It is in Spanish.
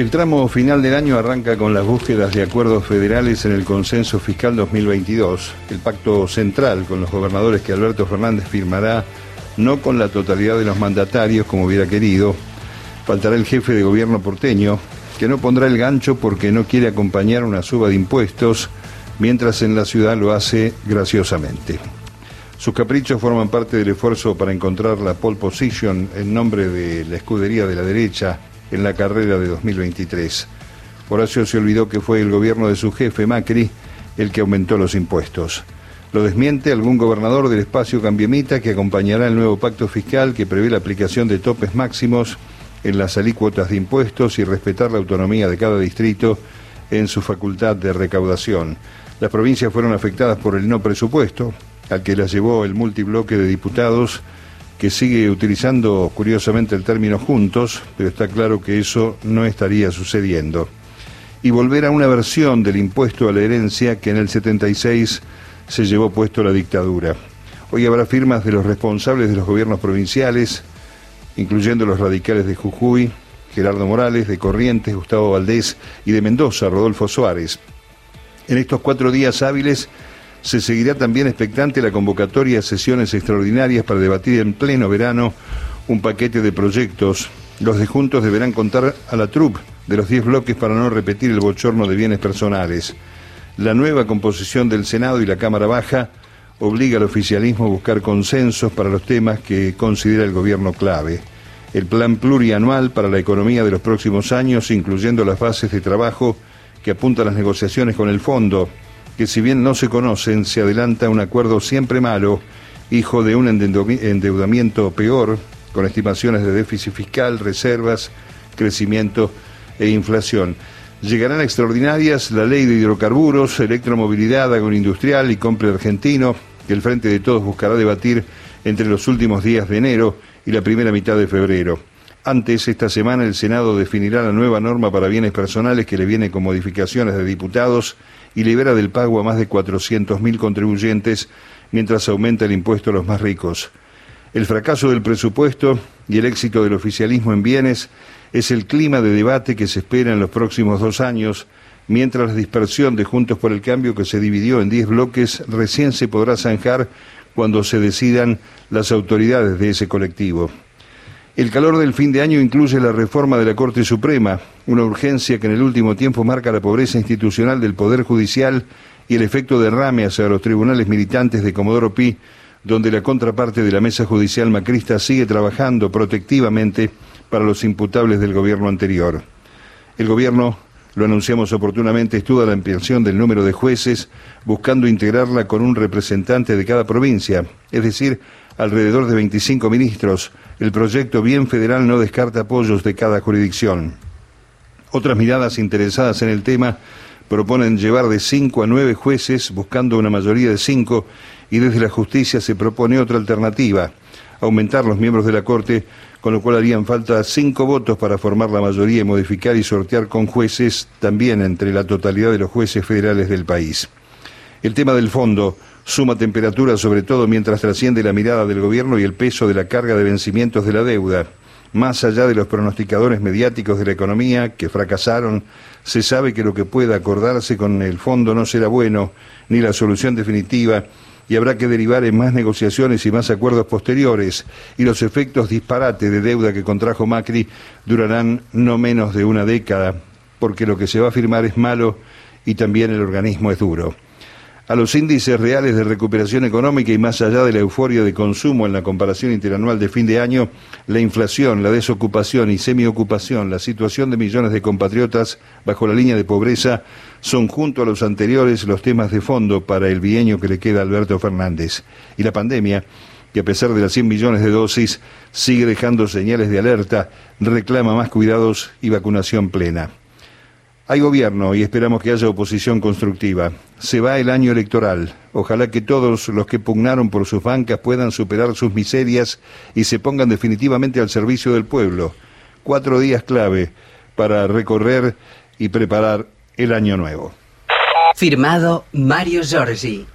El tramo final del año arranca con las búsquedas de acuerdos federales en el Consenso Fiscal 2022, el pacto central con los gobernadores que Alberto Fernández firmará, no con la totalidad de los mandatarios como hubiera querido. Faltará el jefe de gobierno porteño, que no pondrá el gancho porque no quiere acompañar una suba de impuestos, mientras en la ciudad lo hace graciosamente. Sus caprichos forman parte del esfuerzo para encontrar la pole position en nombre de la escudería de la derecha en la carrera de 2023. Horacio se olvidó que fue el gobierno de su jefe, Macri, el que aumentó los impuestos. Lo desmiente algún gobernador del espacio cambiemita que acompañará el nuevo pacto fiscal que prevé la aplicación de topes máximos en las alícuotas de impuestos y respetar la autonomía de cada distrito en su facultad de recaudación. Las provincias fueron afectadas por el no presupuesto, al que las llevó el multibloque de diputados que sigue utilizando curiosamente el término juntos, pero está claro que eso no estaría sucediendo. Y volver a una versión del impuesto a la herencia que en el 76 se llevó puesto la dictadura. Hoy habrá firmas de los responsables de los gobiernos provinciales, incluyendo los radicales de Jujuy, Gerardo Morales, de Corrientes, Gustavo Valdés y de Mendoza, Rodolfo Suárez. En estos cuatro días hábiles se seguirá también expectante la convocatoria a sesiones extraordinarias para debatir en pleno verano un paquete de proyectos. Los de juntos deberán contar a la TRUP de los 10 bloques para no repetir el bochorno de bienes personales. La nueva composición del Senado y la Cámara Baja obliga al oficialismo a buscar consensos para los temas que considera el gobierno clave. El plan plurianual para la economía de los próximos años, incluyendo las bases de trabajo que apuntan las negociaciones con el fondo, que si bien no se conocen, se adelanta un acuerdo siempre malo, hijo de un endeudamiento peor, con estimaciones de déficit fiscal, reservas, crecimiento e inflación. Llegarán extraordinarias la ley de hidrocarburos, electromovilidad, agroindustrial y compra argentino, que el Frente de Todos buscará debatir entre los últimos días de enero y la primera mitad de febrero. Antes, esta semana, el Senado definirá la nueva norma para bienes personales que le viene con modificaciones de diputados y libera del pago a más de 400.000 contribuyentes mientras aumenta el impuesto a los más ricos. El fracaso del presupuesto y el éxito del oficialismo en bienes es el clima de debate que se espera en los próximos dos años, mientras la dispersión de Juntos por el Cambio, que se dividió en diez bloques, recién se podrá zanjar cuando se decidan las autoridades de ese colectivo. El calor del fin de año incluye la reforma de la Corte Suprema, una urgencia que en el último tiempo marca la pobreza institucional del Poder Judicial y el efecto derrame hacia los tribunales militantes de Comodoro Pi, donde la contraparte de la mesa judicial macrista sigue trabajando protectivamente para los imputables del gobierno anterior. El gobierno, lo anunciamos oportunamente, estudia la ampliación del número de jueces, buscando integrarla con un representante de cada provincia, es decir, alrededor de 25 ministros. El proyecto Bien Federal no descarta apoyos de cada jurisdicción. Otras miradas interesadas en el tema proponen llevar de 5 a 9 jueces buscando una mayoría de 5 y desde la justicia se propone otra alternativa, aumentar los miembros de la Corte, con lo cual harían falta 5 votos para formar la mayoría y modificar y sortear con jueces también entre la totalidad de los jueces federales del país. El tema del fondo suma temperatura sobre todo mientras trasciende la mirada del gobierno y el peso de la carga de vencimientos de la deuda. Más allá de los pronosticadores mediáticos de la economía que fracasaron, se sabe que lo que pueda acordarse con el fondo no será bueno, ni la solución definitiva, y habrá que derivar en más negociaciones y más acuerdos posteriores, y los efectos disparate de deuda que contrajo Macri durarán no menos de una década, porque lo que se va a firmar es malo y también el organismo es duro a los índices reales de recuperación económica y más allá de la euforia de consumo en la comparación interanual de fin de año, la inflación, la desocupación y semiocupación, la situación de millones de compatriotas bajo la línea de pobreza son junto a los anteriores los temas de fondo para el bienio que le queda a Alberto Fernández. Y la pandemia, que a pesar de las 100 millones de dosis sigue dejando señales de alerta, reclama más cuidados y vacunación plena. Hay gobierno y esperamos que haya oposición constructiva. Se va el año electoral. Ojalá que todos los que pugnaron por sus bancas puedan superar sus miserias y se pongan definitivamente al servicio del pueblo. Cuatro días clave para recorrer y preparar el año nuevo. Firmado Mario Giorgi.